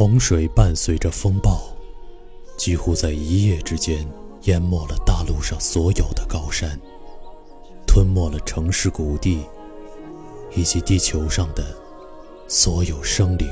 洪水伴随着风暴，几乎在一夜之间淹没了大陆上所有的高山，吞没了城市谷地，以及地球上的所有生灵。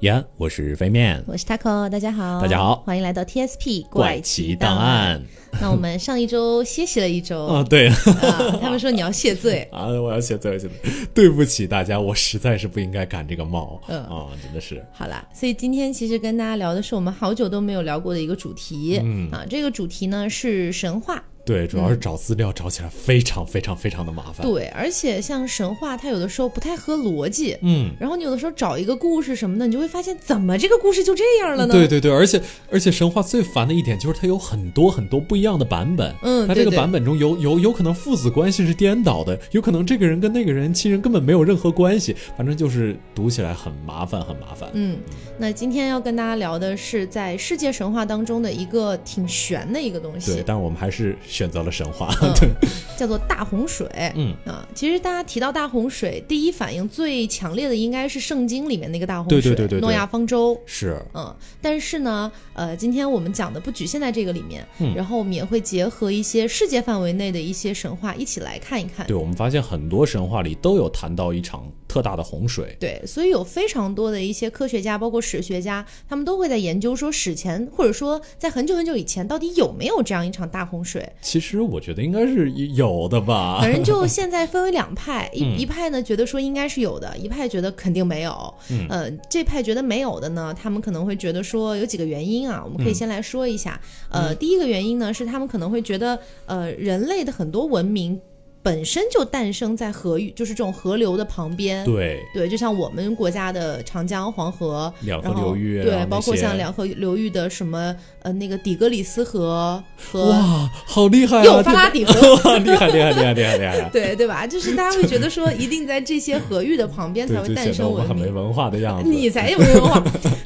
延，我是飞面，我是 Taco，大家好，大家好。欢迎来到 TSP 怪奇奇档案。案。那我们上一周歇息了一周。啊，对。啊，他们说你要谢罪，啊，我要谢罪，谢罪，对不起大家，我实在是不应该赶这个帽，嗯。啊，真的是，好啦，所以今天其实跟大家聊的是我们好久都没有聊过的一个主题，嗯。啊，这个主题呢是神话。对，主要是找资料找起来非常非常非常的麻烦，对，而且像神话，它有的时候不太合逻辑，嗯。然后你有的时候找一个故事什么的，你就会发现怎么这个故事就这样了呢？对对对，而且而且神话最烦的一点就是它有很多很多不一样的版本。嗯它这个版本中有有有可能父子关系是颠倒的，有可能这个人跟那个人亲人根本没有任何关系，反正就是读起来很麻烦，很麻烦。嗯，那今天要跟大家聊的是在世界神话当中的一个挺玄的一个东西对，，但我们还是选择了神话。嗯对，叫做大洪水。嗯啊，其实大家提到大洪水，第一反应最强烈的应该是圣经里面那个大洪水，对对对对对诺亚方舟。是，嗯，但是呢，呃，今天我们讲的不局限在这个里面，嗯然后我们也会结合一些世界范围内的一些神话一起来看一看。对我们发现很多神话里都有谈到一场特大的洪水。对，所以有非常多的一些科学家，包括史学家，他们都会在研究说史前，或者说在很久很久以前，到底有没有这样一场大洪水。其实我觉得应该是有的吧。反正就现在分为两派，一、嗯一派呢觉得说应该是有的，一派觉得肯定没有。嗯呃，这派觉得没有的呢，他们可能会觉得说有几个原因啊，我们可以嗯先来说一下。呃，第一个原因呢是他们可能会觉得，呃，人类的很多文明本身就诞生在河域，就是这种河流的旁边。对，对，就像我们国家的长江、黄河，两河流域，对，包括像两河流域的什么呃那个底格里斯河和哇，好厉害啊！幼发拉底河。哇，厉害厉害厉害厉害厉害！对对吧？就是大家会觉得说，一定在这些河域的旁边才会诞生文明。很没文化的样子。你才有没文化，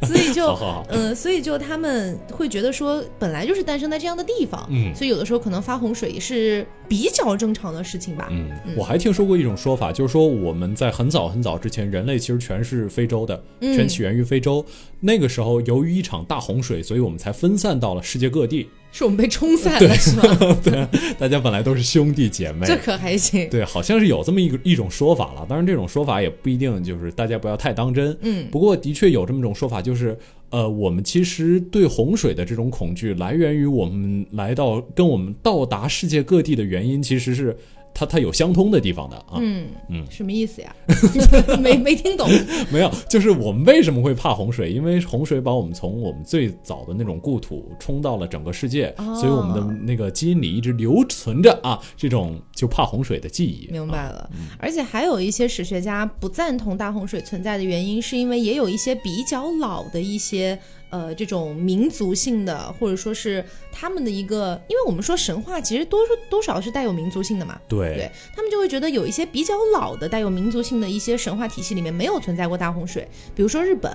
所以就 嗯、所以就他们会觉得说，本来就是诞生在这样的地方，嗯所以有的时候可能发洪水也是比较正常的事情吧。嗯，我还听说过一种说法，就是说我们在很早很早之前，人类其实全是非洲的，嗯全起源于非洲。那个时候，由于一场大洪水，所以我们才分散到了世界各地。是我们被冲散了，是吗？对，大家本来都是兄弟姐妹。这可还行。对，好像是有这么一个一种说法了。当然，这种说法也不一定，就是大家不要太当真。嗯不过的确有这么一种说法，就是呃，我们其实对洪水的这种恐惧，来源于我们来到跟我们到达世界各地的原因，其实是它它有相通的地方的啊。嗯嗯什么意思呀？没没听懂。没有，就是我们为什么会怕洪水？因为洪水把我们从我们最早的那种故土冲到了整个世界，哦所以我们的那个基因里一直留存着啊这种就怕洪水的记忆。啊明白了，而且还有一些史学家不赞同大洪水存在的原因，是因为也有一些比较老的一些呃这种民族性的，或者说是他们的一个，因为我们说神话其实多数多少是带有民族性的嘛，对。对他们就会觉得有一些比较老的带有民族性的一些神话体系里面没有存在过大洪水，比如说日本，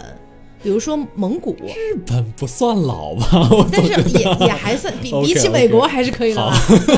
比如说蒙古，日本不算老吧？但是也也还算比比起美国还是可以的，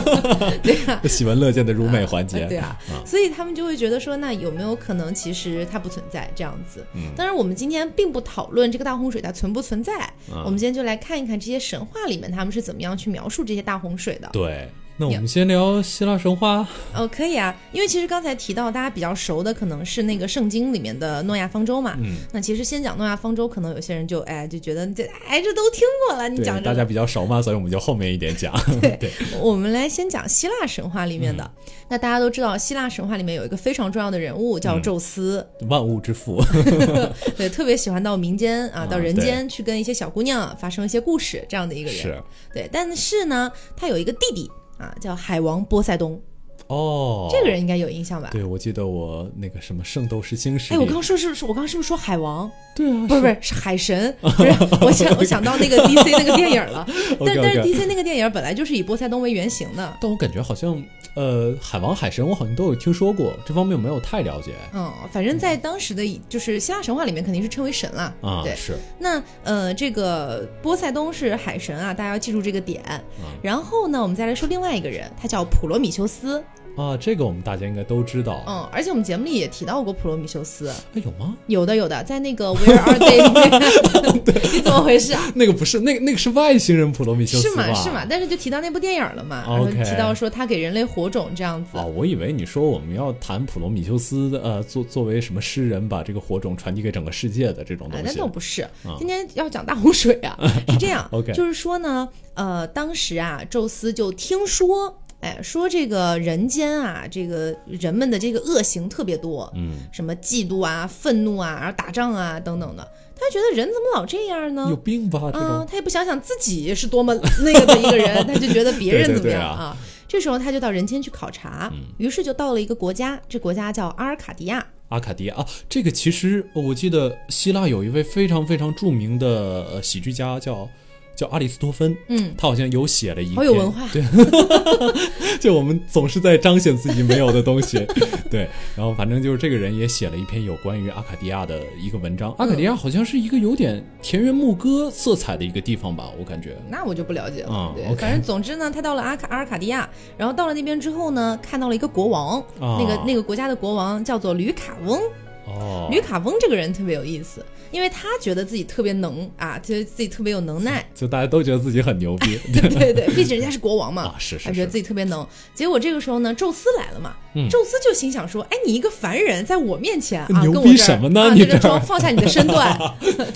对呀。喜闻乐见的 rum 美环节。对啊啊，所以他们就会觉得说，那有没有可能其实它不存在这样子？嗯当然，我们今天并不讨论这个大洪水它存不存在，啊我们今天就来看一看这些神话里面他们是怎么样去描述这些大洪水的。对，那我们先聊希腊神话。哦，可以啊，因为其实刚才提到大家比较熟的可能是那个圣经里面的诺亚方舟嘛。嗯，那其实先讲诺亚方舟，可能有些人就哎就觉得这哎这都听过了，你对，讲这。大家比较熟嘛，所以我们就后面一点讲。对对，我们来先讲希腊神话里面的。那大家都知道，希腊神话里面有一个非常重要的人物叫嗯宙斯。万物之父。对，特别喜欢到民间啊，啊到人间去跟一些小姑娘发生一些故事，这样的一个人。是对，但是呢，他有一个弟弟啊，叫海王波塞冬，哦，这个人应该有印象吧？对，我记得我那个什么《圣斗士星矢》哎，我刚刚说是不是，我刚刚是不是说海王？对啊，不是不是是海神，不是 我想我想到那个 DC 那个电影了，但但是 DC 那个电影本来就是以波塞冬为原型的。但我感觉好像，呃，海王、海神，我好像都有听说过，这方面我没有太了解嗯，反正在当时的就是希腊神话里面肯定是称为神了。啊。对，是，那呃，这个波塞冬是海神啊，大家要记住这个点。嗯然后呢，我们再来说另外一个人，他叫普罗米修斯。啊，这个我们大家应该都知道。嗯，而且我们节目里也提到过普罗米修斯，哎，有吗？有的有的，在那个 Where Are They 里面，你怎么回事啊？那个不是，那个那个是外星人普罗米修斯吧？是嘛是嘛，但是就提到那部电影了嘛，然后提到说他给人类火种这样子。哦，我以为你说我们要谈普罗米修斯的，呃，作作为什么诗人，把这个火种传递给整个世界的这种东哎，那西。倒不是，今天要讲大洪水啊，是这样 OK 就是说呢，呃，当时啊，宙斯就听说，哎，说这个人间啊，这个人们的这个恶行特别多，嗯，什么嫉妒啊、愤怒啊，然后打仗啊等等的，他觉得人怎么老这样呢？有病吧？这啊、他也不想想自己是多么那个的一个人，他就觉得别人怎么样啊这时候他就到人间去考察，于是就到了一个国家，这国家叫阿尔卡迪亚。阿卡迪亚啊，这个其实我记得希腊有一位非常非常著名的呃喜剧家叫叫阿里斯托芬，嗯，他好像有写了一篇，好有文化。对，就我们总是在彰显自己没有的东西，对，然后反正就是这个人也写了一篇有关于阿卡迪亚的一个文章。阿卡迪亚好像是一个有点田园牧歌色彩的一个地方吧，我感觉。那我就不了解了。啊对反正总之呢，他到了阿卡阿尔卡迪亚，然后到了那边之后呢，看到了一个国王，啊。那个那个国家的国王叫做吕卡翁。哦，吕卡翁这个人特别有意思，因为他觉得自己特别能啊，觉得自己特别有能耐。就大家都觉得自己很牛逼，对 对对，毕竟人家是国王嘛，啊是是是。他觉得自己特别能。结果这个时候呢，宙斯来了嘛，嗯。宙斯就心想说：“哎，你一个凡人，在我面前啊，牛逼什么呢？啊，你这装，放下你的身段，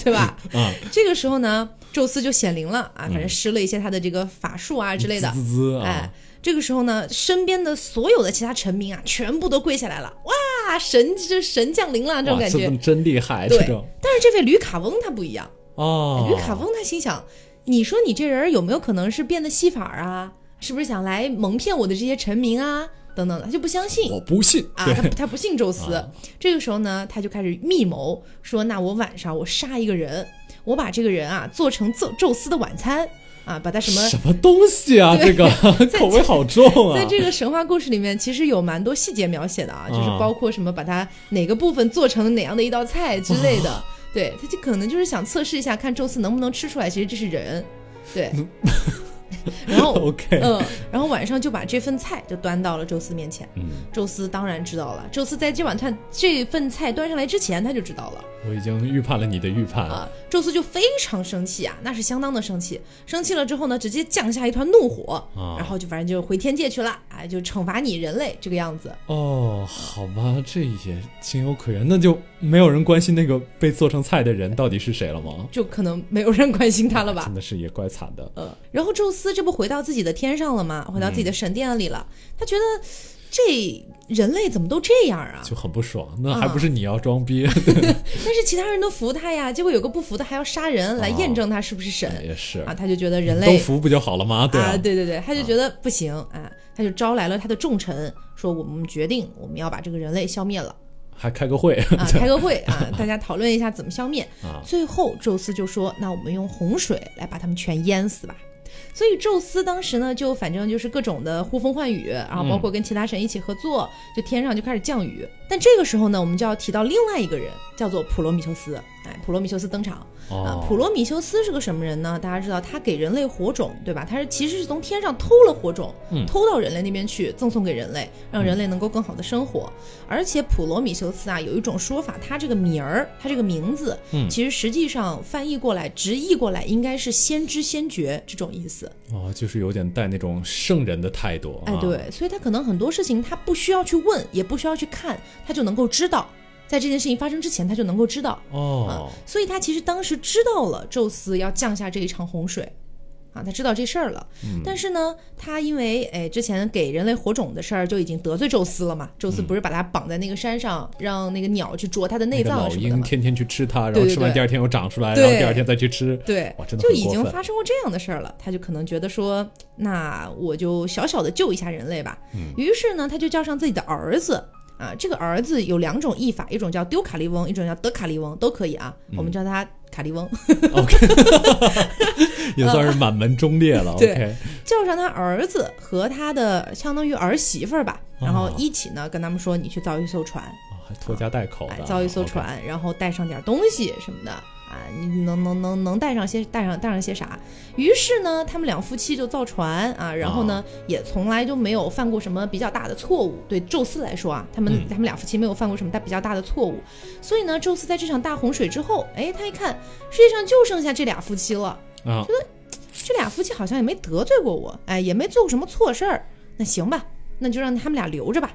对吧？啊，这个时候呢，宙斯就显灵了啊，反正嗯施了一些他的这个法术啊之类的。滋，滋滋啊。哎，，这个时候呢，身边的所有的其他臣民啊，全部都跪下来了，哇，神这神降临了这种感觉真。厉害，对但是这位吕卡翁他不一样，哦，吕卡翁他心想，你说你这人有没有可能是变的戏法啊？是不是想来蒙骗我的这些臣民啊？等等的，他就不相信。我不信，啊，他 他不信宙斯。啊这个时候呢，他就开始密谋，说那我晚上我杀一个人，我把这个人啊做成宙宙斯的晚餐啊，把它什么。什么东西啊？这个 口味好重啊！在这个神话故事里面，其实有蛮多细节描写的啊，就是啊包括什么把它哪个部分做成哪样的一道菜之类的。对，他就可能就是想测试一下，看宙斯能不能吃出来，其实这是人。对，然后 OK，嗯，然后晚上就把这份菜就端到了宙斯面前。嗯，宙斯当然知道了，宙斯在这碗菜这份菜端上来之前，他就知道了我已经预判了你的预判啊。宙斯就非常生气啊，那是相当的生气。生气了之后呢，直接降下一团怒火，啊然后就反正就回天界去了，哎，就惩罚你人类这个样子。哦，好吧，这也情有可原。那就没有人关心那个被做成菜的人到底是谁了吗？就可能没有人关心他了吧真？的是也怪惨的。呃，然后宙斯这不回到自己的天上了吗？回到自己的神殿里了，他觉得这人类怎么都这样啊？就很不爽，那还不是你要装逼？但是其他人都服他呀，结果有个不服的还要杀人来验证他是不是神。也是啊，，他就觉得人类都服不就好了吗？对啊，对对对，他就觉得不行啊，他就招来了他的重臣，说我们决定我们要把这个人类消灭了还开个会啊，开个会啊，大家讨论一下怎么消灭。啊，最后宙斯就说，那我们用洪水来把他们全淹死吧。所以宙斯当时呢，就反正就是各种的呼风唤雨，然后包括跟其他神一起合作，就天上就开始降雨。但这个时候呢，我们就要提到另外一个人，叫做普罗米修斯。哎，普罗米修斯登场。啊，哦，普罗米修斯是个什么人呢？大家知道，他给人类火种，对吧？他是其实是从天上偷了火种，嗯偷到人类那边去，赠送给人类，让人类能够更好的生活。而且普罗米修斯啊，有一种说法，他这个名儿，他这个名字，嗯其实实际上翻译过来，直译过来应该是先知先觉这种意思。哦，就是有点带那种圣人的态度。哎，啊，对，所以他可能很多事情他不需要去问，也不需要去看，他就能够知道。在这件事情发生之前，他就能够知道。哦，所以他其实当时知道了宙斯要降下这一场洪水，啊，他知道这事儿了。嗯但是呢，他因为哎之前给人类火种的事儿就已经得罪宙斯了嘛，宙斯不是把他绑在那个山上，让那个鸟去啄他的内脏什么的嘛。鹰天天去吃它，然后吃完第二天又长出来，对然后第二天再去吃。对哇，真的就已经发生过这样的事儿了，他就可能觉得说，那我就小小的救一下人类吧。嗯于是呢，他就叫上自己的儿子啊，这个儿子有两种译法，一种叫丢卡利翁，一种叫德卡利翁，都可以啊，嗯我们叫他卡利翁。OK，也算是满门忠烈了。对 OK，叫上他儿子和他的相当于儿媳妇儿吧，哦然后一起呢跟他们说，你去造一艘船，啊还拖家带口的哎，，造一艘船，然后带上点东西什么的你能能能能带上些带上带上些啥？于是呢，他们两夫妻就造船啊，然后呢，也从来就没有犯过什么比较大的错误。对宙斯来说啊，他们、嗯他们俩夫妻没有犯过什么大比较大的错误。所以呢，宙斯在这场大洪水之后，哎，他一看世界上就剩下这俩夫妻了，啊，这俩夫妻好像也没得罪过我，哎，也没做过什么错事儿。那行吧，那就让他们俩留着吧。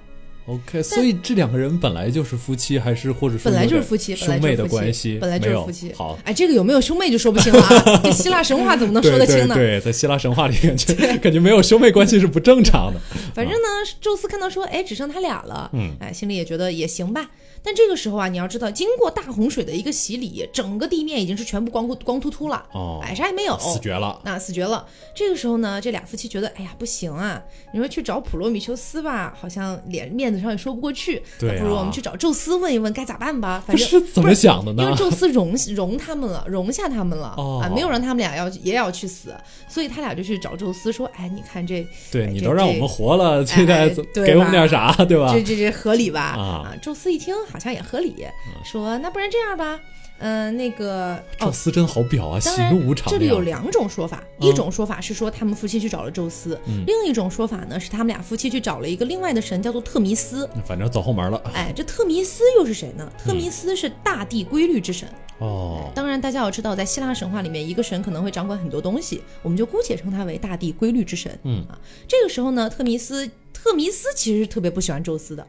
OK，所以这两个人本来就是夫妻，还是或者说本来就是夫妻，兄妹的关系，本来就是夫妻。好，哎，这个有没有兄妹就说不清了啊。这希腊神话怎么能说得清呢？对对对，在希腊神话里感觉 感觉没有兄妹关系是不正常的。反正呢，宙斯看到说，哎，只剩他俩了，嗯哎，心里也觉得也行吧。但这个时候啊，你要知道，经过大洪水的一个洗礼，整个地面已经是全部光秃光秃秃了，哦，哎，啥也没有，死绝了。那死绝了。这个时候呢，这俩夫妻觉得，哎呀，不行啊！你说去找普罗米修斯吧，好像脸面子上也说不过去。对啊不如我们去找宙斯问一问该咋办吧。反不正是怎么想的呢因为？宙斯容容他们了，容下他们了、哦啊，没有让他们俩要也要去死，所以他俩就去找宙斯说，哎，你看这对你都让我们活了，现在哎对给我们点啥，对吧这？这这合理吧？啊宙斯一听好像也合理，说那不然这样吧，嗯、那个哦。宙斯真好表啊，喜怒无常。这里有，两种说法，嗯一种说法是说他们夫妻去找了宙斯，嗯另一种说法呢是他们俩夫妻去找了一个另外的神，叫做特弥斯。反正走后门了。哎，这特弥斯又是谁呢？特弥斯是大地规律之神。哦，当然，大家要知道，在希腊神话里面，一个神可能会掌管很多东西，我们就姑且称他为大地规律之神。嗯啊，这个时候呢，特弥斯特弥斯其实是特别不喜欢宙斯的，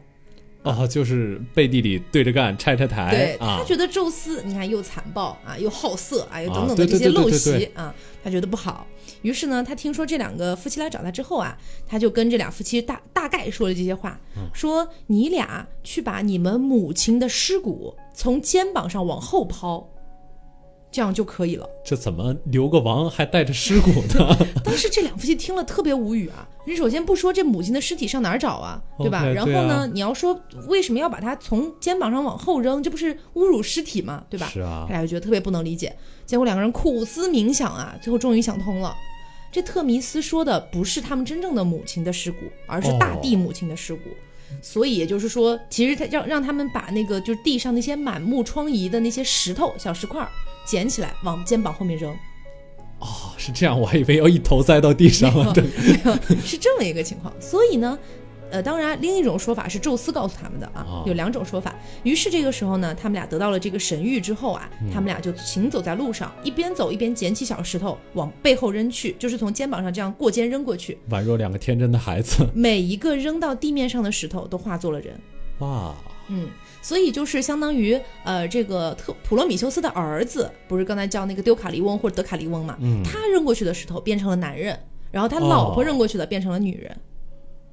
哦，就是背地里对着干，拆拆台对啊他。觉得宙斯，你看又残暴啊，又好色啊，又等啊等的这些陋习啊，他觉得不好。于是呢，他听说这两个夫妻来找他之后啊，他就跟这俩夫妻大大概说了这些话，嗯说你俩去把你们母亲的尸骨从肩膀上往后抛，这样就可以了。这怎么留个王还带着尸骨呢？当时这两夫妻听了特别无语啊！你首先不说这母亲的尸体上哪儿找啊，对吧然后呢，啊你要说为什么要把它从肩膀上往后扔，这不是侮辱尸体吗？对吧？是啊他，俩就觉得特别不能理解。结果两个人苦思冥想啊，最后终于想通了。这特弥斯说的不是他们真正的母亲的尸骨，而是大地母亲的尸骨。所以也就是说，其实他让让他们把那个就是地上那些满目疮痍的那些石头小石块儿捡起来，往肩膀后面扔。哦，是这样，我还以为要一头栽到地上了。对，是这么一个情况。所以呢，呃，当然，另一种说法是宙斯告诉他们的啊，哦有两种说法。于是这个时候呢，他们俩得到了这个神谕之后啊，他们俩就行走在路上，一边走一边捡起小石头往背后扔去，就是从肩膀上这样过肩扔过去。宛若两个天真的孩子。每一个扔到地面上的石头都化作了人。哇，嗯，所以就是相当于呃，这个特普罗米修斯的儿子，不是刚才叫那个丢卡利翁或者德卡利翁嘛？嗯他扔过去的石头变成了男人，然后他哦老婆扔过去的变成了女人。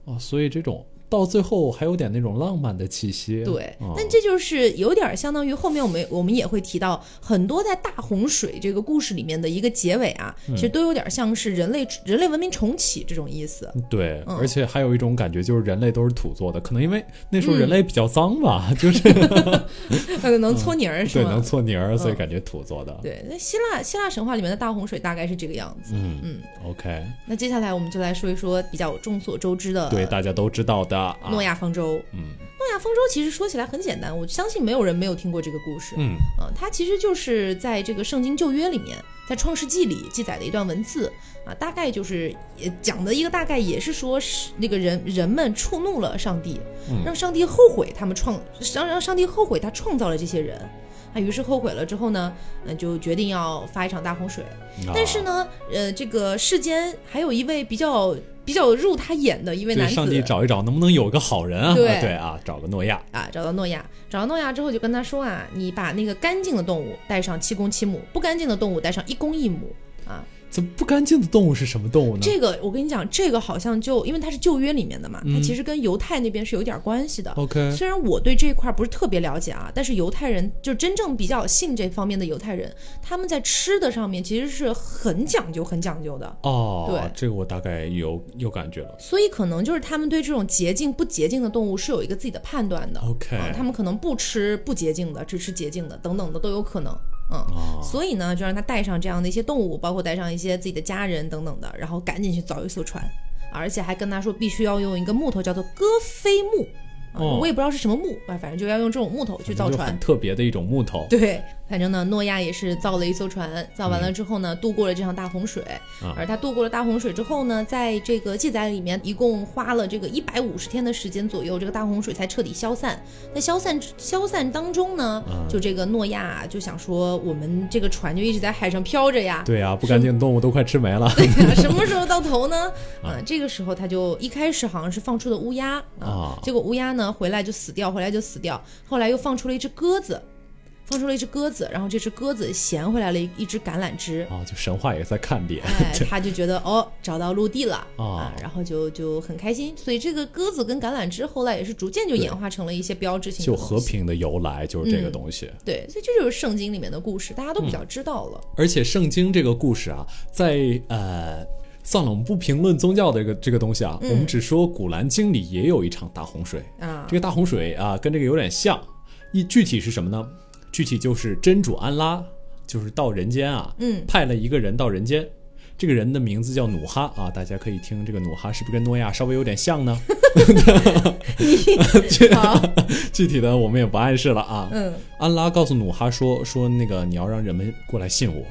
哦，所以这种到最后还有点那种浪漫的气息。对，哦但这就是有点相当于后面我们我们也会提到很多在大洪水这个故事里面的一个结尾啊，嗯其实都有点像是人类人类文明重启这种意思。对，嗯而且还有一种感觉，就是人类都是土做的，可能因为那时候嗯人类比较脏吧，就是 呃，能搓泥儿是对？能搓泥儿，所以嗯感觉土做的。对，那希腊希腊神话里面的大洪水大概是这个样子。嗯嗯，，OK，那接下来我们就来说一说比较众所周知的对，大家都知道的啊。诺亚方舟。嗯诺亚方舟其实说起来很简单，我相信没有人没有听过这个故事。嗯啊，它其实就是在这个圣经旧约里面，在创世纪里记载的一段文字啊，大概就是也讲的一个大概也是说是那个人人们触怒了上帝，嗯让上帝后悔他们创让让上帝后悔他创造了这些人。啊，于是后悔了之后呢，嗯、就决定要发一场大洪水。啊但是呢，呃，这个世间还有一位比较比较入他眼的一位男子，对上帝找一找，能不能有个好人啊？对啊对啊，找个诺亚。啊，找到诺亚，找到诺亚之后就跟他说啊，你把那个干净的动物带上七公七母，不干净的动物带上一公一母啊。这不干净的动物是什么动物呢？这个我跟你讲，这个好像就因为它是旧约里面的嘛，它其实跟犹太那边是有点关系的。OK，虽然我对这一块不是特别了解啊，但是犹太人就真正比较信这方面的犹太人，他们在吃的上面其实是很讲究、很讲究的。哦，对这个我大概有有感觉了。所以可能就是他们对这种洁净不洁净的动物是有一个自己的判断的。OK，啊，他们可能不吃不洁净的，只吃洁净的，等等的都有可能。嗯，哦所以呢，就让他带上这样的一些动物，包括带上一些自己的家人等等的，然后赶紧去找一艘船，而且还跟他说必须要用一个木头叫做戈飞木。我也不知道是什么木啊，反正就要用这种木头去造船很。特别的一种木头。对，反正呢，诺亚也是造了一艘船，造完了之后呢，度过了这场大洪水。啊而他度过了大洪水之后呢，在这个记载里面，一共花了这个一百五十天的时间左右，这个大洪水才彻底消散。那消散消散当中呢，嗯就这个诺亚就想说，我们这个船就一直在海上飘着呀，对啊，不干净动物都快吃没了。什么时候到头呢？啊，这个时候他就一开始好像是放出了乌鸦啊结果乌鸦呢回来就死掉，回来就死掉，后来又放出了一只鸽子，放出了一只鸽子，然后这只鸽子衔回来了一一只橄榄枝。啊，就神话也在看脸。哎，他就觉得哦，找到陆地了啊啊，然后就就很开心，所以这个鸽子跟橄榄枝后来也是逐渐就演化成了一些标志性的就和平的由来就是这个嗯东西。对，所以这就是圣经里面的故事，大家都比较知道了。而且圣经这个故事啊，在呃，算了，我们不评论宗教的这个这个东西啊，我们只说古兰经里也有一场大洪水。啊这个大洪水啊，跟这个有点像，一具体是什么呢？具体就是真主安拉，就是到人间啊，嗯，派了一个人到人间。这个人的名字叫努哈啊，大家可以听这个努哈是不是跟诺亚稍微有点像呢？好，具体的我们也不暗示了啊。嗯安拉告诉努哈说说那个你要让人们过来信我，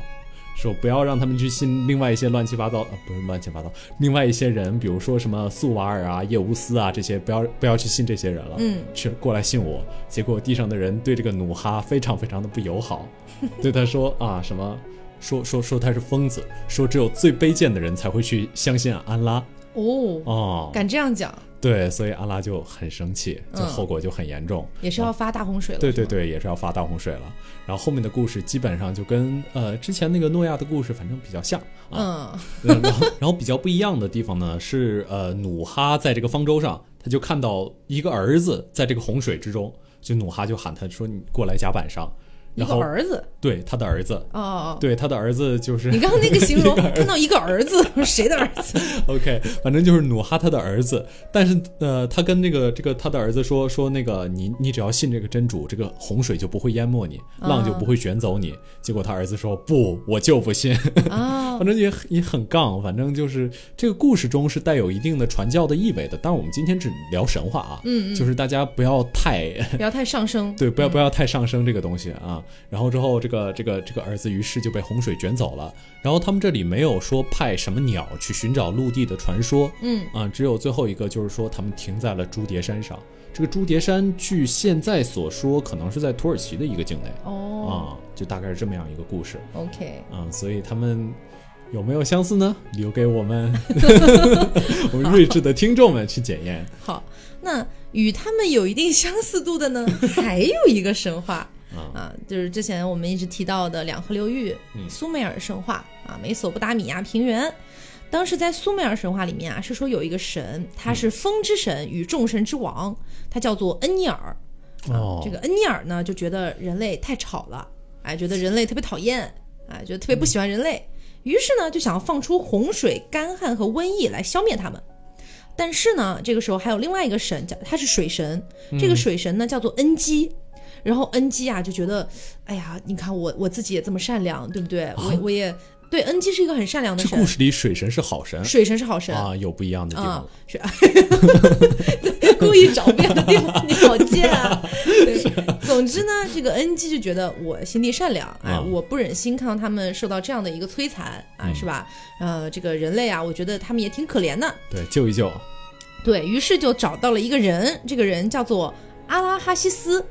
说不要让他们去信另外一些乱七八糟，呃，不是乱七八糟，另外一些人，比如说什么素瓦尔啊、叶乌斯啊这些，不要不要去信这些人了，嗯，去过来信我。结果地上的人对这个努哈非常非常的不友好，对他说啊什么。说说说他是疯子，说只有最卑贱的人才会去相信安拉哦，哦，敢这样讲，对，所以阿拉就很生气，就嗯后果就很严重。也是要发大洪水了。对对对，也是要发大洪水了。然后后面的故事基本上就跟呃之前那个诺亚的故事反正比较像啊。嗯然后 然后比较不一样的地方呢是呃努哈在这个方舟上，他就看到一个儿子在这个洪水之中，就努哈就喊他说你过来甲板上，一然后个儿子，对他的儿子，哦对他的儿子就是你刚刚那个形容，看到一个儿子，谁的儿子？OK，反正就是努哈他的儿子，但是呃，他跟这个这个他的儿子说说那个你你只要信这个真主，这个洪水就不会淹没你，浪就不会卷走你。结果他儿子说不，我就不信，啊，反正也也很杠，反正就是这个故事中是带有一定的传教的意味的。但是我们今天只聊神话啊，嗯嗯就是大家不要太不要太上升。对，不要不要太上升这个东西啊。然后之后，这个这个这个儿子于是就被洪水卷走了。然后他们这里没有说派什么鸟去寻找陆地的传说，嗯啊，只有最后一个就是说他们停在了朱叠山上。这个朱叠山据现在所说，可能是在土耳其的一个境内哦啊，就大概是这么样一个故事，OK，啊。所以他们有没有相似呢？留给我们 我们睿智的听众们去检验。好，那与他们有一定相似度的呢，还有一个神话啊啊，就是之前我们一直提到的两河流域嗯苏美尔神话啊，美索不达米亚平原。当时在苏美尔神话里面啊，是说有一个神，他是风之神与众神之王，他叫做恩尼尔。哦，这个恩尼尔呢，就觉得人类太吵了，哎，觉得人类特别讨厌，哎，觉得特别不喜欢人类，于是呢，就想要放出洪水、干旱和瘟疫来消灭他们。但是呢，这个时候还有另外一个神，叫他是水神，这个水神呢叫做恩基。然后恩基啊就觉得，哎呀，你看我我自己也这么善良，对不对？我我也对恩基是一个很善良的神这故，事里水神是好神水神是好神啊，有不一样的地方是 故意找不一样的地方，你好贱啊！对，总之呢，这个恩基就觉得我心地善良，哎，啊我不忍心看到他们受到这样的一个摧残，啊，嗯是吧？呃，这个人类啊，我觉得他们也挺可怜的，对，救一救。对于是就找到了一个人，这个人叫做阿拉哈西斯。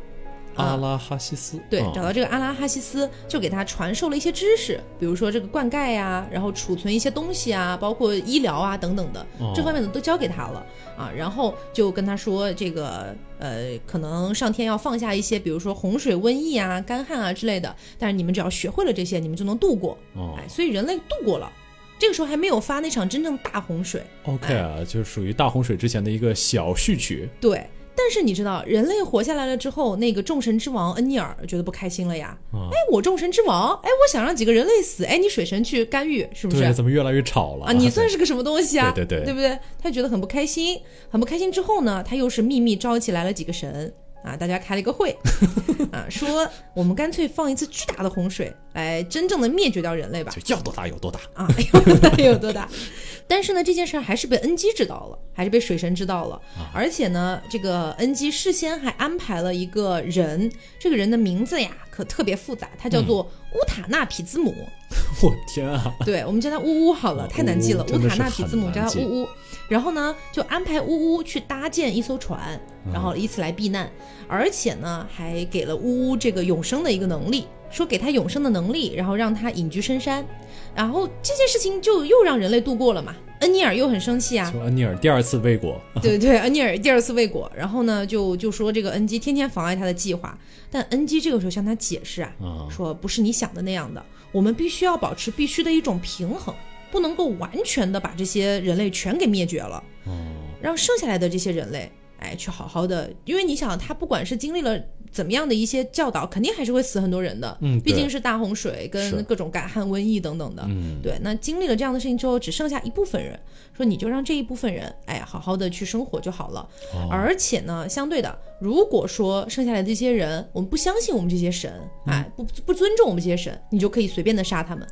啊，阿拉哈西斯，对，啊找到这个阿拉哈西斯，就给他传授了一些知识，比如说这个灌溉呀、然后储存一些东西啊，包括医疗啊等等的，哦这方面的都交给他了啊。然后就跟他说，这个呃，可能上天要放下一些，比如说洪水、瘟疫啊、干旱啊之类的，但是你们只要学会了这些，你们就能度过。哦哎，所以人类度过了。这个时候还没有发那场真正大洪水，，OK 啊，就是属于大洪水之前的一个小序曲。对。但是你知道，人类活下来了之后，那个众神之王恩尼尔觉得不开心了呀。啊哎，我众神之王，哎，我想让几个人类死，哎，你水神去干预，是不是？对，怎么越来越吵了啊，你算是个什么东西啊？对对对对不对？他觉得很不开心，很不开心。之后呢，他又是秘密招起来了几个神啊，大家开了一个会啊，说我们干脆放一次巨大的洪水，来真正的灭绝掉人类吧。就要多大有多大。啊，有多大有多大。但是呢，这件事儿还是被恩基知道了，还是被水神知道了。而且呢，这个恩基事先还安排了一个人，这个人的名字呀可特别复杂，他叫做乌塔纳皮兹姆。我天啊！对，我们叫他乌乌好了，太难记了。乌塔纳皮兹姆叫他乌乌。然后呢，就安排乌乌去搭建一艘船，然后以此来避难。而且呢，还给了乌乌这个永生的一个能力，说给他永生的能力，然后让他隐居深山。然后这件事情就又让人类度过了嘛。恩尼尔又很生气啊，说恩尼尔第二次未果，对对，恩尼尔第二次未果，然后呢，就就说这个恩基天天妨碍他的计划，但恩基这个时候向他解释啊，啊。说不是你想的那样的，我们必须要保持必须的一种平衡，不能够完全的把这些人类全给灭绝了，哦，让剩下来的这些人类，哎，去好好的，因为你想，他不管是经历了怎么样的一些教导，肯定还是会死很多人的，嗯毕竟是大洪水跟各种干旱、瘟疫等等的，嗯，对，那经历了这样的事情之后，只剩下一部分人，说你就让这一部分人，哎，好好的去生活就好了。哦而且呢，相对的，如果说剩下来的这些人，我们不相信我们这些神，哎，不不尊重我们这些神，你就可以随便的杀他们。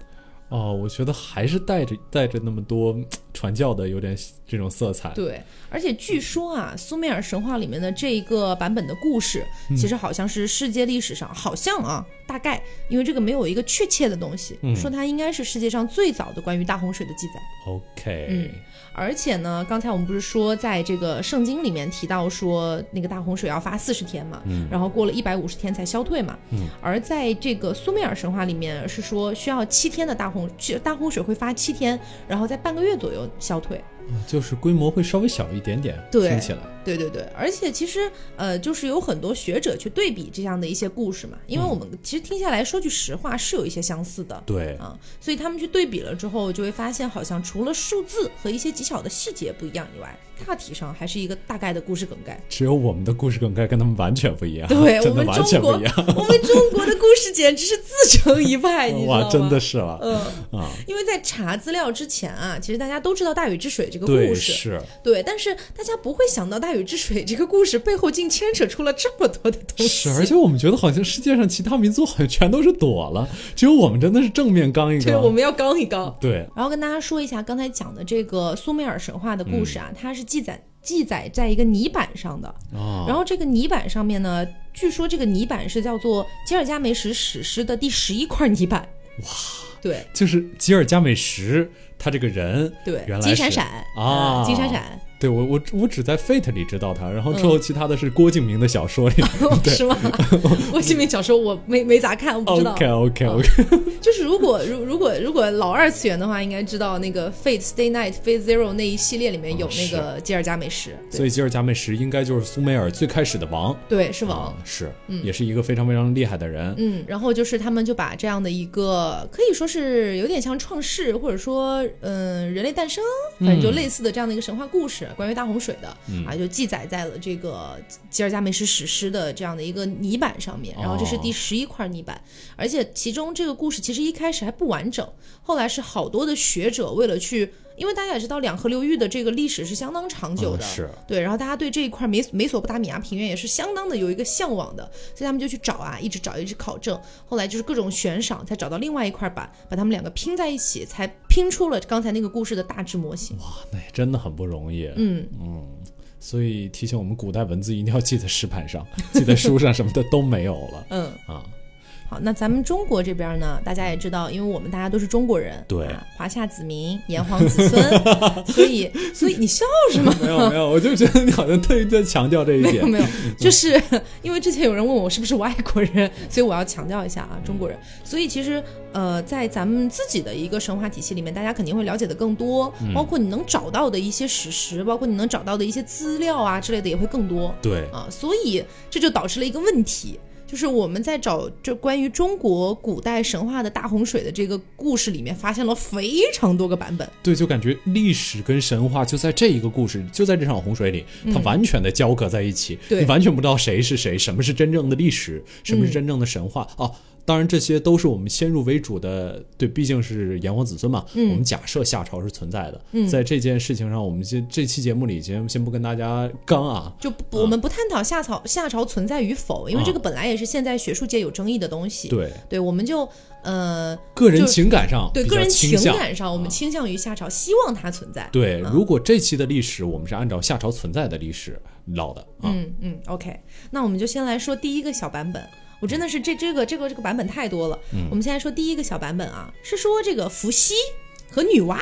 哦，我觉得还是带着带着那么多嗯传教的有点这种色彩。对，而且据说啊，苏美尔神话里面的这一个版本的故事，其实好像是世界历史上，好像啊，大概因为这个没有一个确切的东西，说它应该是世界上最早的关于大洪水的记载。OK，嗯而且呢，刚才我们不是说，在这个圣经里面提到说，那个大洪水要发四十天嘛，嗯然后过了一百五十天才消退嘛，嗯而在这个苏美尔神话里面是说需要七天的大洪，大洪水会发七天，然后在半个月左右消退。就是规模会稍微小一点点，对听起来。对对对，而且其实呃，就是有很多学者去对比这样的一些故事嘛，因为我们其实听下来说句实话是有一些相似的。对，啊，所以他们去对比了之后，就会发现好像除了数字和一些极小的细节不一样以外，大体上还是一个大概的故事梗概。只有我们的故事梗概跟他们完全不一样，对 我真的完们中国，全不一样。我们中国的故事简直是自成一派，你知道吗？哇，真的是了嗯，啊！因为在查资料之前啊，其实大家都知道大禹治水这个，故事，是对，但是大家不会想到大禹治水这个故事背后竟牵扯出了这么多的东西。是，而且我们觉得好像世界上其他民族好像全都是躲了，只有我们真的是正面刚一刚对，我们要刚一刚。对然后跟大家说一下刚才讲的这个苏美尔神话的故事嗯啊，它是记载记载在一个泥板上的。哦，然后这个泥板上面呢，据说这个泥板是叫做吉尔加梅什史诗的第十一块泥板。哇，对。就是吉尔加美什，他这个人，对原，来金闪闪啊嗯金闪闪，对我我我只在 Fate 里知道他，然后之后其他的是郭敬明的小说里。对。是吗？郭敬明小说我没没咋看，我不知道。OK OK OK，就是如果如如果如果老二次元的话，应该知道那个 Fate Stay Night Fate Zero 那一系列里面有哦那个吉尔加美什，对。所以吉尔加美什应该就是苏美尔最开始的王，对是王。啊。是，也是一个非常非常厉害的人。嗯，然后就是他们就把这样的一个可以说是有点像创世，或者说嗯、人类诞生，反正就类似的这样的一个神话故事，关于大洪水的、啊，就记载在了这个吉尔加美什史诗的这样的一个泥板上面。然后这是第十一块泥板，而且其中这个故事其实一开始还不完整，后来是好多的学者为了去。因为大家也知道两河流域的这个历史是相当长久的，嗯是对，然后大家对这一块美美索不达米亚平原也是相当的有一个向往的，所以他们就去找啊，一直找，一直考证，后来就是各种悬赏，才找到另外一块板，把他们两个拼在一起，才拼出了刚才那个故事的大致模型。哇，那也真的很不容易。嗯，所以提醒我们，古代文字一定要记在石板上，记在书上什么的都没有了 嗯，啊。好，那咱们中国这边呢，大家也知道，因为我们大家都是中国人，对啊华夏子民，炎黄子孙，所以，所以你笑什么？没有没有，我就觉得你好像特意在强调这一点。没有没有，就是因为之前有人问我是不是外国人，所以我要强调一下啊，中国人。所以其实呃，在咱们自己的一个神话体系里面，大家肯定会了解的更多，包括你能找到的一些史实，包括你能找到的一些资料啊之类的也会更多对，啊。所以这就导致了一个问题。就是我们在找这关于中国古代神话的大洪水的这个故事里面，发现了非常多个版本。对，就感觉历史跟神话就在这一个故事，就在这场洪水里，它完全的交隔在一起。对你完全不知道谁是谁，什么是真正的历史，什么是真正的神话。哦，当然这些都是我们先入为主的，对，毕竟是炎黄子孙嘛，嗯我们假设夏朝是存在的。嗯在这件事情上，我们这这期节目里先先不跟大家刚啊，就不我们不探讨夏朝夏朝存在与否，因为啊这个本来也是现在学术界有争议的东西。对对，我们就呃个人情感上对个人情感上，我们啊倾向于夏朝，希望它存在。对，啊如果这期的历史我们是按照夏朝存在的历史唠的啊，嗯嗯，OK，那我们就先来说第一个小版本。我真的是这这个这个这个版本太多了。嗯我们先来说第一个小版本啊，是说这个伏羲和女娲，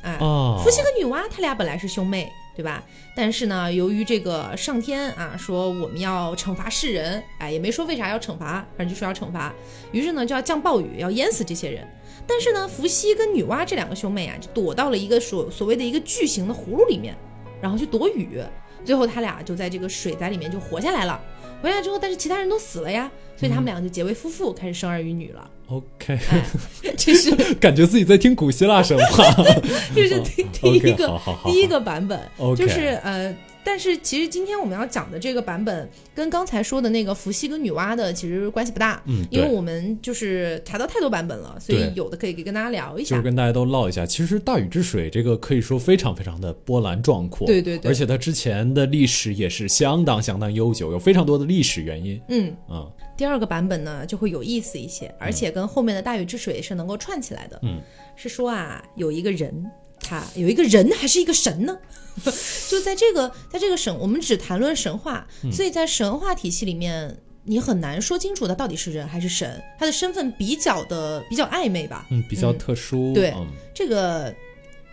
哎，哦，伏羲和女娲他俩本来是兄妹，对吧？但是呢，由于这个上天啊说我们要惩罚世人，哎，也没说为啥要惩罚，反正就说要惩罚，于是呢就要降暴雨，要淹死这些人。但是呢，伏羲跟女娲这两个兄妹啊，就躲到了一个所所谓的一个巨型的葫芦里面，然后去躲雨。最后他俩就在这个水灾里面就活下来了。回来之后，但是其他人都死了呀，所以他们俩就结为夫妇，开始生儿育女了。OK，哎，这是 感觉自己在听古希腊神话。这是第第一个第一个版本。OK 就是呃，但是其实今天我们要讲的这个版本跟刚才说的那个伏羲跟女娲的其实关系不大，嗯，因为我们就是查到太多版本了，所以有的可以跟大家聊一下。就是。跟大家都唠一下，其实大禹治水这个可以说非常非常的波澜壮阔，对对对。而且它之前的历史也是相当相当悠久，有非常多的历史原因。嗯，嗯第二个版本呢就会有意思一些，而且跟后面的大禹治水是能够串起来的。嗯，是说啊，有一个人，他有一个人还是一个神呢？就在这个在这个神，我们只谈论神话，嗯所以在神话体系里面，你很难说清楚他到底是人还是神，他的身份比较的比较暧昧吧。嗯，比较特殊。对嗯这个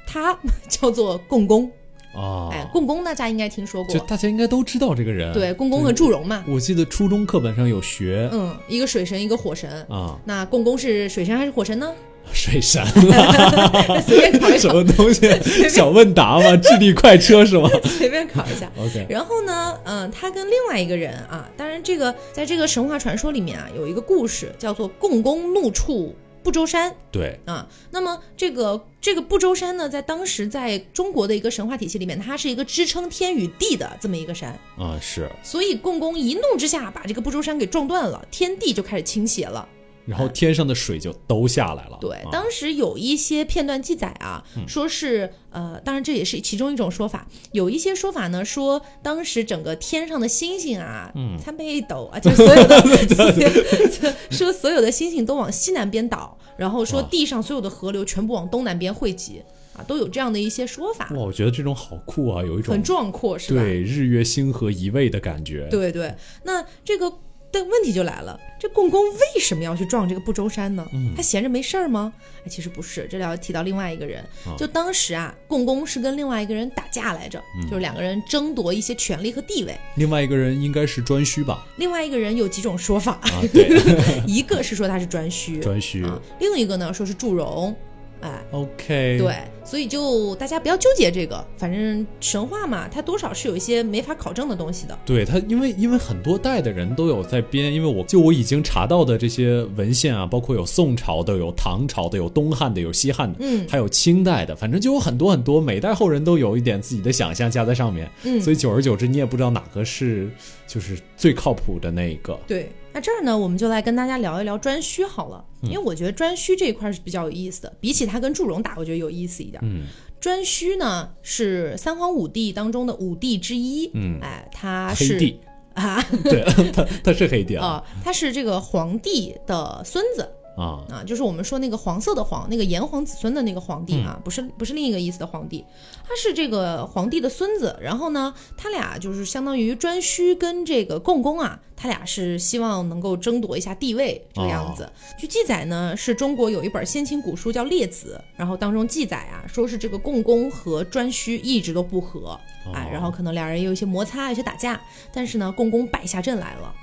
他 叫做共工，啊，哎，共工大家应该听说就过，大家应该都知道这个人。对，共工和祝融嘛，我记得初中课本上有学、嗯，一个水神，一个火神。啊，那共工是水神还是火神呢？水神 随便考一考，什么东西？小问答吗？智力快车是吗随便考一下。？OK，然后呢，嗯、他跟另外一个人啊，当然这个在这个神话传说里面啊，有一个故事叫做共工怒触不周山对，啊。那么这个这个不周山呢，在当时在中国的一个神话体系里面，它是一个支撑天与地的这么一个山，啊是，所以共工一怒之下把这个不周山给撞断了，天地就开始倾斜了。然后天上的水就都下来了。对，啊当时有一些片段记载啊，说是呃，当然这也是其中一种说法。有一些说法呢，说当时整个天上的星星啊，嗯参北斗啊，就所有的，星 星说所有的星星都往西南边倒，然后说地上所有的河流全部往东南边汇集啊，都有这样的一些说法，哇，我觉得这种好酷啊，有一种很壮阔，是吧？对日月星河移位的感觉。对对，那这个但问题就来了，这共工为什么要去撞这个不周山呢？嗯他闲着没事儿吗？哎，其实不是，这里要提到另外一个人，啊就当时啊，共工是跟另外一个人打架来着，嗯就是两个人争夺一些权利和地位。另外一个人应该是颛顼吧？另外一个人有几种说法，啊，对，一个是说他是颛顼，颛顼。啊，另一个呢说是祝融，哎。OK，对，所以就大家不要纠结这个，反正神话嘛，它多少是有一些没法考证的东西的。对它，因为因为很多代的人都有在编，因为我就我已经查到的这些文献啊，包括有宋朝的、有唐朝的、有东汉的、有西汉的，嗯还有清代的，反正就有很多很多，每代后人都有一点自己的想象加在上面，嗯所以久而久之，你也不知道哪个是就是最靠谱的那一个。对，那这儿呢，我们就来跟大家聊一聊颛顼好了，因为我觉得颛顼这一块是比较有意思的，比起他跟祝融打，我觉得有意思一点。嗯颛顼呢是三皇五帝当中的五帝之一，嗯，哎，他是黑帝，啊对 他他是黑帝啊、啊他是这个皇帝的孙子。啊啊，就是我们说那个黄色的黄，那个炎黄子孙的那个皇帝啊，不是不是另一个意思的皇帝，他是这个皇帝的孙子。然后呢，他俩就是相当于颛顼跟这个共工啊，他俩是希望能够争夺一下地位这个样子。据记载呢，是中国有一本先秦古书叫《列子》，然后当中记载啊，说是这个共工和颛顼一直都不和，哎，然后可能俩人也有一些摩擦，有些打架，但是呢，共工败下阵来了。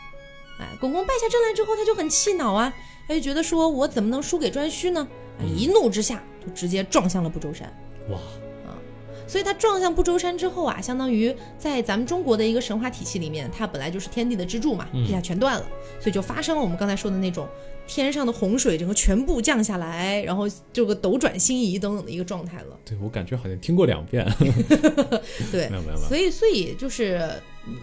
哎，共工败下阵来之后，他就很气恼啊，他就觉得说，我怎么能输给颛顼呢？一怒之下就直接撞向了不周山。哇所以他撞向不周山之后啊，相当于在咱们中国的一个神话体系里面，它本来就是天地的支柱嘛，一下全断了，所以就发生了我们刚才说的那种天上的洪水整个全部降下来，然后这个斗转星移等等的一个状态了。对我感觉好像听过两遍，对 没有没有，所以，所以就是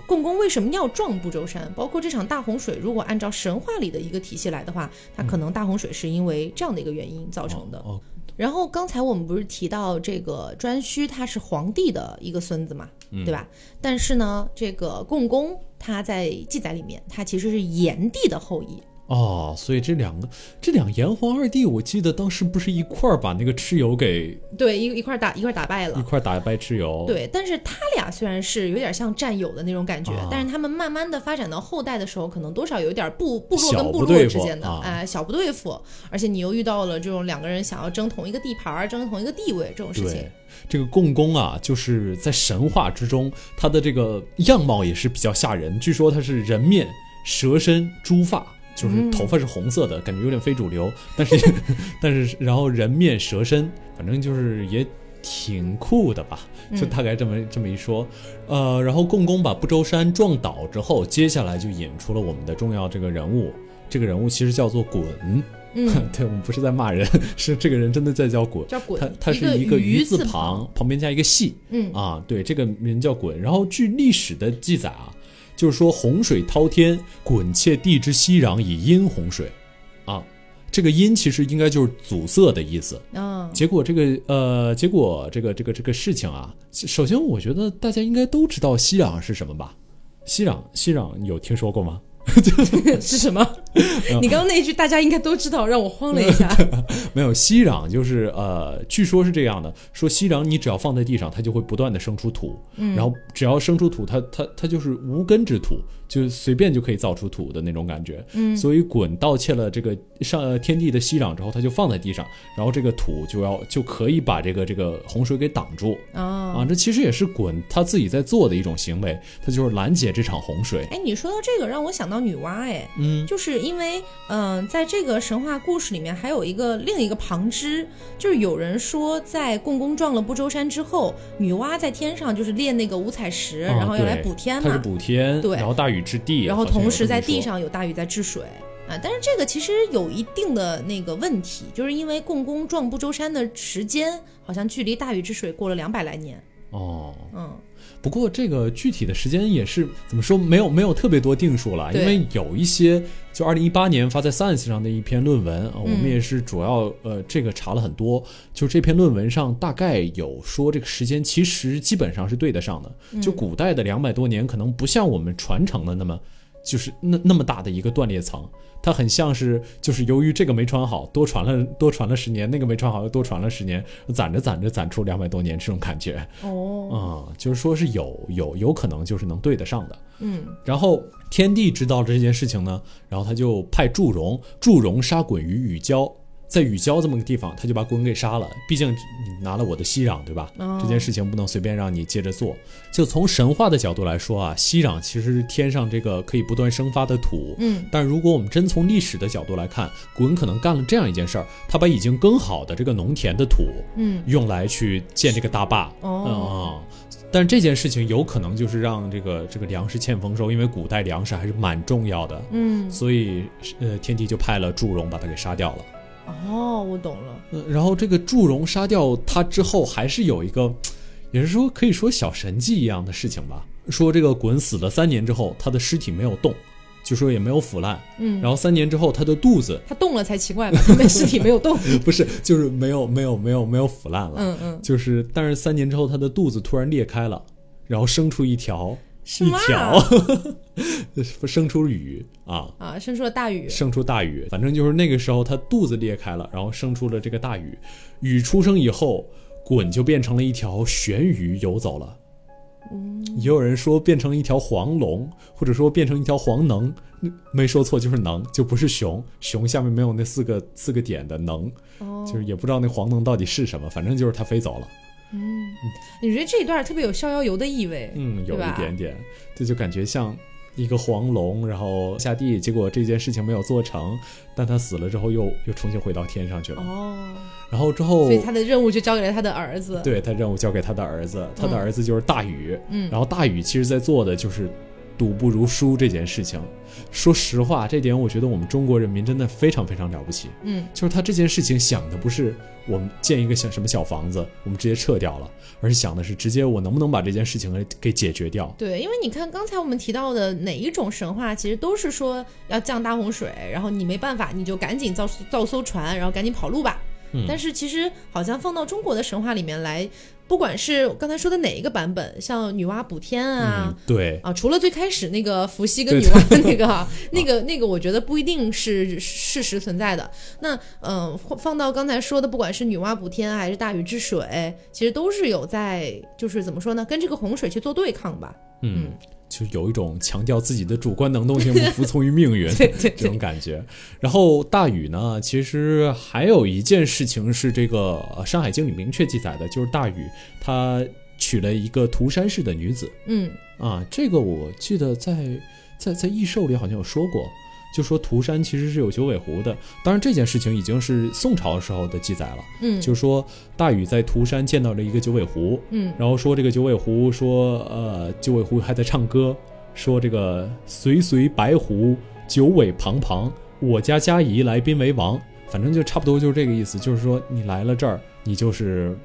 共工为什么要撞不周山？包括这场大洪水，如果按照神话里的一个体系来的话，它可能大洪水是因为这样的一个原因造成的。哦，然后刚才我们不是提到这个颛顼他是皇帝的一个孙子嘛，对吧？但是呢，这个共工他在记载里面，他其实是炎帝的后裔。哦，所以这两个这两炎黄二帝，我记得当时不是一块儿把那个蚩尤给对，一一块儿打一块儿打败了。一块儿打败蚩尤。，对，但是他俩虽然是有点像战友的那种感觉，啊但是他们慢慢的发展到后代的时候，可能多少有一点部部落跟部落之间的，啊哎、小不对付，而且你又遇到了这种两个人想要争同一个地盘、争同一个地位这种事情对，，这个共工啊，就是在神话之中，他的这个样貌也是比较吓人。据说他是人面蛇身猪发，就是头发是红色的，感觉有点非主流。但是 但是然后人面蛇身，反正就是也挺酷的吧，就大概这么、这么一说。呃，然后共工把不周山撞倒之后，接下来就引出了我们的重要这个人物。这个人物其实叫做鲧，嗯，对我们不是在骂人，是这个人真的在叫鲧。叫滚，他他是一一个鱼字字旁，，旁边加一个系嗯啊，对，这个名叫鲧。然后据历史的记载啊，就是说洪水滔天，滚切地之熙攘以阴洪水，啊，这个阴其实应该就是阻塞的意思。啊，结果这个呃，结果这个这个这个事情啊，首先我觉得大家应该都知道熙攘是什么吧？熙攘熙攘有听说过吗？是什么？你刚刚那一句大家应该都知道，让我慌了一下。没有，熙壤就是呃，据说是这样的，说熙壤你只要放在地上，它就会不断的生出土，然后只要生出土，它它它就是无根之土，就随便就可以造出土的那种感觉。嗯，所以鲧盗窃了这个上呃天地的熙壤之后，他就放在地上，然后这个土就要就可以把这个这个洪水给挡住啊，啊。这其实也是鲧他自己在做的一种行为，他就是拦截这场洪水。哎，你说到这个，让我想到女娲，哎，嗯，就是因为，嗯、在这个神话故事里面，还有一个另一个旁支，就是有人说，在共工撞了不周山之后，女娲在天上就是炼那个五彩石，啊然后要来补天它是嘛，补天，对然后大禹治地，然后同时在地上有大禹在治水。啊，但是这个其实有一定的那个问题，就是因为共工撞不周山的时间，好像距离大禹治水过了两百来年。哦。嗯，不过这个具体的时间也是怎么说，没有没有特别多定数了，因为有一些就二零一八年发在 Science 上的一篇论文啊，我们也是主要呃这个查了很多，就这篇论文上大概有说这个时间其实基本上是对得上的，就古代的两百多年可能不像我们传承的那么就是那那么大的一个断裂层。它很像是，就是由于这个没传好，多传了多传了十年，那个没传好又多传了十年，攒着攒着攒出两百多年这种感觉。哦，啊、就是说是有有有可能就是能对得上的。嗯，然后天帝知道了这件事情呢，然后他就派祝融，祝融杀鲧于雨郊，在雨郊这么个地方，他就把鲧给杀了。毕竟你拿了我的息壤，对吧？哦这件事情不能随便让你接着做。就从神话的角度来说啊，息壤其实是天上这个可以不断生发的土。嗯，但如果我们真从历史的角度来看，鲧可能干了这样一件事儿，他把已经耕好的这个农田的土，嗯，用来去建这个大坝。哦。但这件事情有可能就是让这个这个粮食欠丰收，因为古代粮食还是蛮重要的，嗯，所以呃天帝就派了祝融把他给杀掉了。哦，我懂了。呃，然后这个祝融杀掉他之后，还是有一个，也是说可以说小神迹一样的事情吧。说这个鲧死了三年之后，他的尸体没有动，就说也没有腐烂。嗯，然后三年之后，他的肚子他动了才奇怪吧？他们尸体没有动。不是就是没有没有没有没有腐烂了，嗯嗯，就是但是三年之后，他的肚子突然裂开了，然后生出一条一条，生出雨啊。啊，生出了大鱼。生出大鱼，反正就是那个时候它肚子裂开了，然后生出了这个大禹。禹出生以后，鲧就变成了一条玄鱼游走了。也有人说变成了一条黄龙，或者说变成一条黄能，没说错，就是能，就不是熊。熊下面没有那四个四个点的能，哦，就是也不知道那黄能到底是什么，反正就是它飞走了。你觉得这一段特别有逍遥游的意味？嗯，有一点点，这就感觉像一个黄龙，然后下地，结果这件事情没有做成，但他死了之后又又重新回到天上去了。哦，然后之后所以他的任务就交给了他的儿子。，对他任务交给他的儿子，他的嗯儿子就是大禹。嗯然后大禹其实在做的就是赌不如输这件事情。说实话，这点我觉得我们中国人民真的非常非常了不起。嗯，就是他这件事情想的不是我们建一个像什么小房子，我们直接撤掉了，而是想的是直接我能不能把这件事情给给解决掉。对，因为你看刚才我们提到的哪一种神话，其实都是说要降大洪水，然后你没办法，你就赶紧造造艘船，然后赶紧跑路吧。嗯但是其实好像放到中国的神话里面来，不管是刚才说的哪一个版本，像女娲补天啊。嗯，对，啊，除了最开始那个伏羲跟女娲的那个啊，那个那个，我觉得不一定是事实存在的。那嗯、呃放到刚才说的，不管是女娲补天还是大禹治水，其实都是有在，就是怎么说呢，跟这个洪水去做对抗吧。嗯，就有一种强调自己的主观能动性，不服从于命运这种感觉。然后大禹呢，其实还有一件事情是这个呃《山海经》里明确记载的，就是大禹他娶了一个涂山氏的女子嗯啊，这个我记得在在在异兽里好像有说过。就说涂山其实是有九尾狐的，当然这件事情已经是宋朝时候的记载了。嗯，就说大禹在涂山见到了一个九尾狐，嗯然后说这个九尾狐说，呃，九尾狐还在唱歌，说这个随随白狐，九尾庞庞，我家家宜来宾为王，反正就差不多就是这个意思，就是说你来了这儿，你就是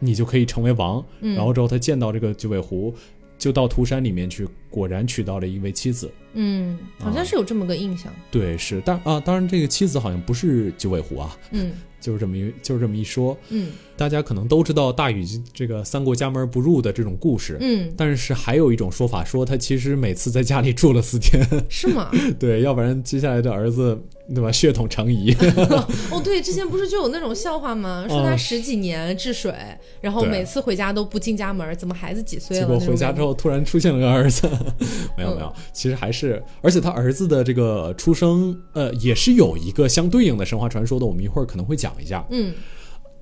你就可以成为王。嗯然后之后他见到这个九尾狐，就到涂山里面去，果然娶到了一位妻子。嗯，好像是有这么个印象。对，是，但啊，当然这个妻子好像不是九尾狐啊，嗯 就是这么一就是这么一说。嗯大家可能都知道大禹这个三国家门不入的这种故事，嗯，但是还有一种说法说他其实每次在家里住了四天，是吗？对，要不然接下来的儿子对吧血统成疑。哦，对，之前不是就有那种笑话吗？说他十几年治水，然后每次回家都不进家门，怎么孩子几岁了结？果回家之后突然出现了个儿子，没有没有，其实还是，而且他儿子的这个出生，呃，也是有一个相对应的神话传说的，我们一会儿可能会讲一下。嗯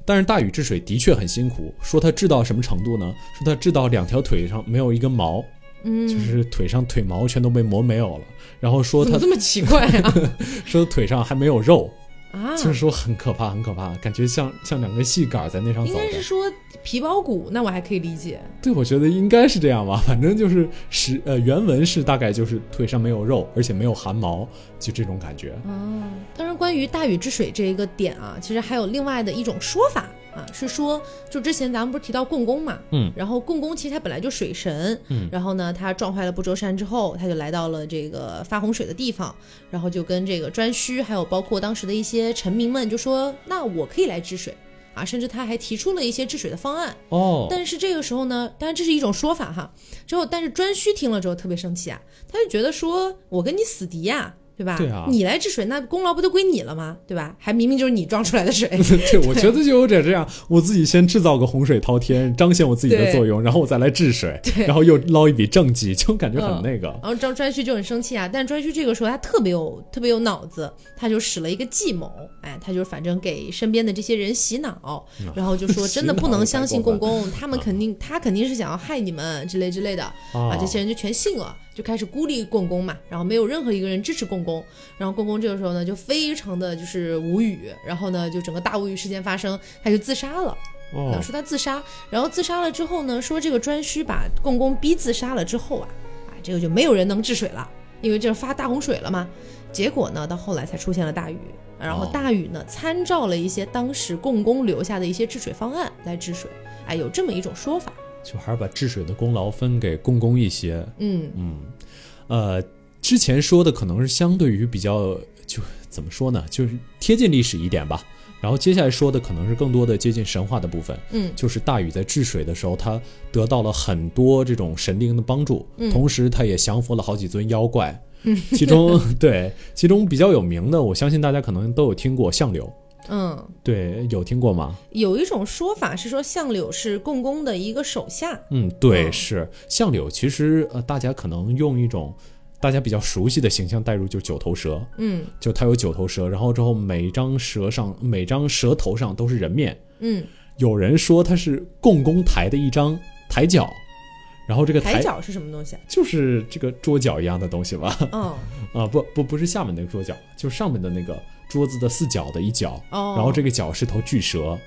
但是大禹治水的确很辛苦，说他治到什么程度呢？说他治到两条腿上没有一根毛，嗯，就是腿上腿毛全都被磨没有了，然后说他怎么这么奇怪啊？说腿上还没有肉，啊，就是说很可怕，很可怕，感觉像像两根细杆在那上走应。该是说皮包骨，那我还可以理解。对，我觉得应该是这样吧，反正就是是呃原文是大概就是腿上没有肉，而且没有汗毛，就这种感觉。哦，当然，关于大禹治水这一个点啊，其实还有另外的一种说法啊，是说，就之前咱们不是提到共工嘛，嗯，然后共工其实他本来就水神，嗯，然后呢，他撞坏了不周山之后，他就来到了这个发洪水的地方，然后就跟这个颛顼，还有包括当时的一些臣民们就说，那我可以来治水。啊，甚至他还提出了一些治水的方案，哦，但是这个时候呢，当然这是一种说法哈。之后，但是颛顼听了之后特别生气啊，他就觉得说，我跟你死敌呀、对吧？对啊你来治水，那功劳不都归你了吗？对吧？还明明就是你装出来的水。对，我觉得就有点这样，我自己先制造个洪水滔天，彰显我自己的作用，然后我再来治水，然后又捞一笔政绩，就感觉很那个。然后张颛顼就很生气啊，但是颛顼这个时候他特别有特别有脑子，他就使了一个计谋，哎，他就反正给身边的这些人洗脑，然后就说 真的不能相信共工，他们肯定他肯定是想要害你们之类之类的啊，这些人就全信了，就开始孤立共工嘛，然后没有任何一个人支持共工，然后共工这个时候呢就非常的就是无语，然后呢就整个大无语事件发生，他就自杀了。哦，说他自杀，然后自杀了之后呢，说这个颛顼把共工逼自杀了之后啊，啊，这个就没有人能治水了，因为这发大洪水了嘛。结果呢，到后来才出现了大禹，然后哦大禹呢参照了一些当时共工留下的一些治水方案来治水，哎，有这么一种说法。就还是把治水的功劳分给共工一些。嗯嗯，呃，之前说的可能是相对于比较，就怎么说呢，就是贴近历史一点吧。然后接下来说的可能是更多的接近神话的部分，嗯就是大禹在治水的时候，他得到了很多这种神灵的帮助，嗯同时他也降服了好几尊妖怪。其中对其中比较有名的，我相信大家可能都有听过相柳，嗯，对，有听过吗？有一种说法是说相柳是共工的一个手下。嗯，对，嗯是相柳。其实呃，大家可能用一种大家比较熟悉的形象代入，就是九头蛇。嗯就它有九头蛇，然后之后每张蛇上每张蛇头上都是人面。嗯，有人说它是共工台的一张台脚，然后这个抬脚是什么东西啊？就是这个桌角一样的东西吧？嗯 啊，不不不是下面那个桌角，就是上面的那个桌子的四角的一角，哦，然后这个角是头巨蛇，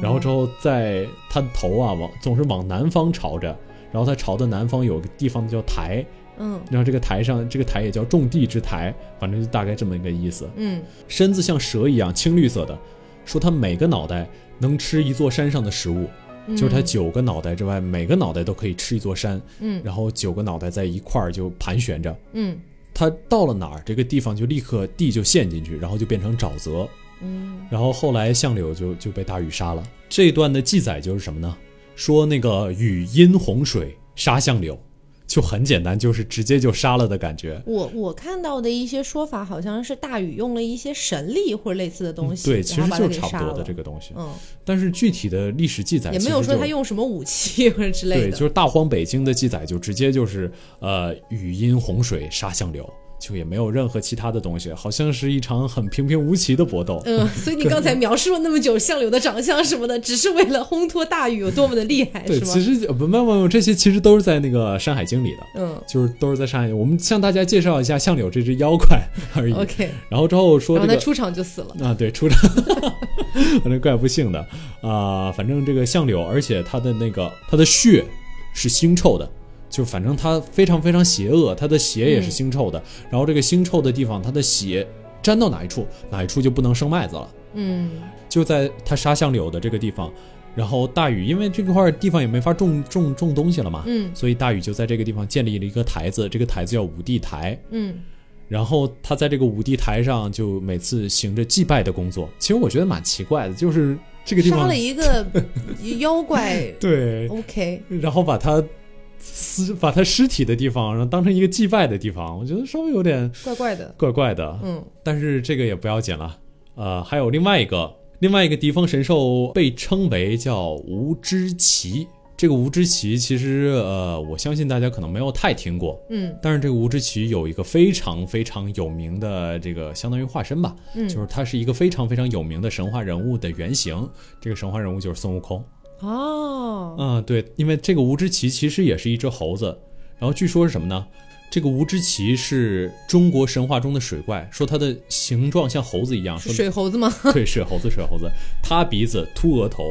然后之后在它的头啊往总是往南方朝着，然后它朝的南方有个地方叫台，嗯。然后这个台上这个台也叫种地之台，反正就大概这么一个意思。嗯。身子像蛇一样青绿色的，说它每个脑袋能吃一座山上的食物，就是它九个脑袋之外，每个脑袋都可以吃一座山，嗯。然后九个脑袋在一块儿就盘旋着。嗯它到了哪儿，这个地方就立刻地就陷进去，然后就变成沼泽。嗯然后后来相柳就就被大禹杀了。这一段的记载就是什么呢？说那个禹因洪水杀相柳，就很简单，就是直接就杀了的感觉。我我看到的一些说法，好像是大禹用了一些神力或者类似的东西，对，其实就是差不多的这个东西。嗯，但是具体的历史记载也没有说他用什么武器或者之类的对，就是大荒北经的记载就直接就是呃雨因洪水杀相柳，就也没有任何其他的东西，好像是一场很平平无奇的搏斗。嗯，所以你刚才描述了那么久相柳的长相什么的，只是为了烘托大禹有多么的厉害，对，是吗？其实呃不没有没有这些其实都是在那个《山海经》里的。嗯就是都是在山海经，我们向大家介绍一下相柳这只妖怪而已。OK，然后之后说这个然后他出场就死了。啊，对，出场，反正怪不幸的啊、反正这个相柳，而且他的那个他的血是腥臭的，就反正他非常非常邪恶，他的血也是腥臭的。然后这个腥臭的地方，他的血沾到哪一处，哪一处就不能生麦子了。嗯就在他杀相柳的这个地方，然后大禹因为这块地方也没法种种种东西了嘛，嗯所以大禹就在这个地方建立了一个台子，这个台子叫五帝台。嗯然后他在这个五帝台上就每次行着祭拜的工作。其实我觉得蛮奇怪的，就是这个地方杀了一个妖怪对，，OK，然后把他尸把他尸体的地方，然后当成一个祭拜的地方，我觉得稍微有点怪怪的。怪怪的。嗯但是这个也不要紧了。呃，还有另外一个另外一个敌方神兽被称为叫无知奇。这个无知奇其实呃，我相信大家可能没有太听过，嗯但是这个无知奇有一个非常非常有名的这个相当于化身吧，嗯，就是它是一个非常非常有名的神话人物的原型。这个神话人物就是孙悟空。哦，嗯、对，因为这个吴之奇其实也是一只猴子，然后据说是什么呢？这个吴之奇是中国神话中的水怪，说它的形状像猴子一样，水猴子吗？对，水猴子，水猴子，它鼻子秃额头，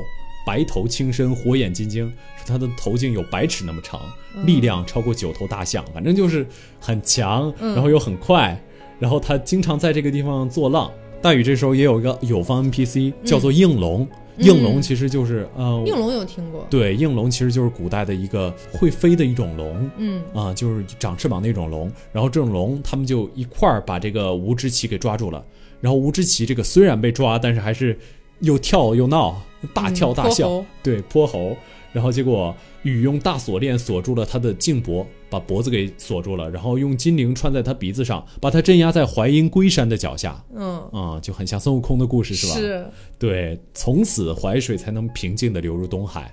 白头青身，火眼金睛，说它的头颈有百尺那么长，力量超过九头大象，反正就是很强，然后又很快，然后它经常在这个地方作浪。大禹这时候也有一个有方 NPC 叫做应龙，应龙其实就是呃，应龙有听过。对，应龙其实就是古代的一个会飞的一种龙。嗯啊，就是长翅膀那种龙，然后这种龙，他们就一块儿把这个吴之奇给抓住了。然后吴之奇这个虽然被抓，但是还是又跳又闹，大跳大笑，嗯对，泼猴。然后结果禹用大锁链锁住了他的颈脖，把脖子给锁住了，然后用金铃穿在他鼻子上，把他镇压在淮阴龟山的脚下。嗯，啊、就很像孙悟空的故事，是吧？是对，从此淮水才能平静的流入东海。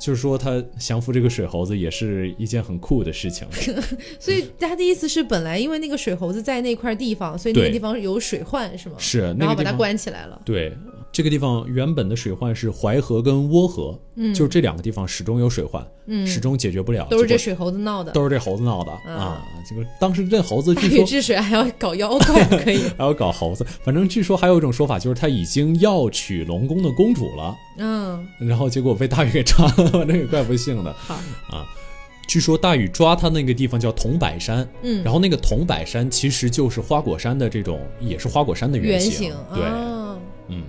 就是说，他降服这个水猴子也是一件很酷的事情。所以他的意思是，本来因为那个水猴子在那块地方，所以那个地方有水患，是吗？是然后把它那个地方，关起来了。对，这个地方原本的水患是淮河跟涡河，嗯就是这两个地方始终有水患，嗯，始终解决不了，都是这水猴子闹的。都是这猴子闹的、嗯啊。这个当时这猴子大据说禹治水还要搞妖怪，可以。还要搞猴子，反正据说还有一种说法，就是他已经要娶龙宫的公主了，嗯，然后结果被大禹给抓了，反正也怪不幸的。好，据说大禹抓他那个地方叫桐柏山，嗯，然后那个桐柏山其实就是花果山的这种，也是花果山的原型。型对，啊。嗯，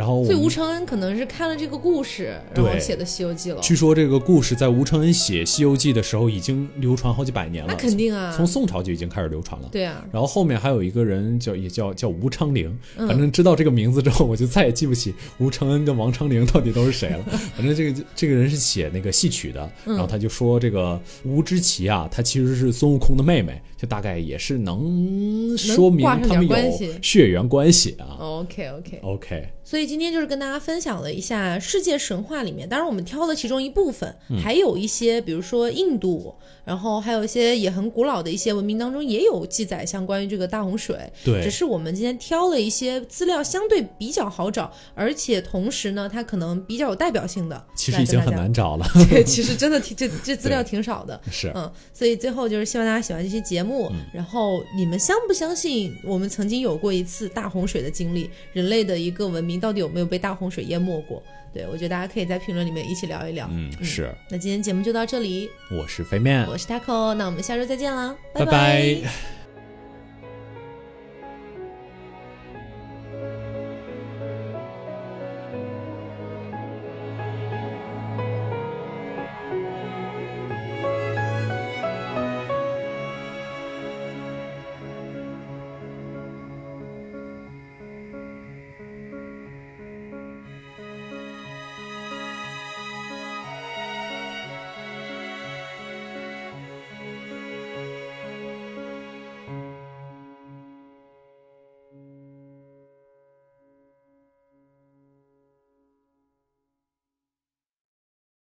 然后所以吴承恩可能是看了这个故事，然后写的《西游记》了。据说这个故事在吴承恩写《西游记》的时候已经流传好几百年了，那肯定啊，从宋朝就已经开始流传了。对啊，然后后面还有一个人叫也叫叫吴昌龄，嗯。反正知道这个名字之后，我就再也记不起吴承恩跟王昌龄到底都是谁了。反正这个这个人是写那个戏曲的，嗯。然后他就说这个吴知奇啊，她其实是孙悟空的妹妹，就大概也是能说明他们有血缘关系啊。OK OK，OK，所以今天就是跟大家分享了一下世界神话里面，当然我们挑了其中一部分，嗯还有一些比如说印度，然后还有一些也很古老的一些文明当中也有记载像关于这个大洪水，对只是我们今天挑了一些资料相对比较好找，而且同时呢，它可能比较有代表性的，其实已经很难找了。对，其实真的挺这这资料 挺少的。是，嗯，所以最后就是希望大家喜欢这期节目。然后你们相不相信我们曾经有过一次大洪水的经历？人类的一个文明到到底有没有被大洪水淹没过？对我觉得大家可以在评论里面一起聊一聊。嗯，是，那今天节目就到这里，我是飞面，我是 taco，那我们下周再见啦，拜拜拜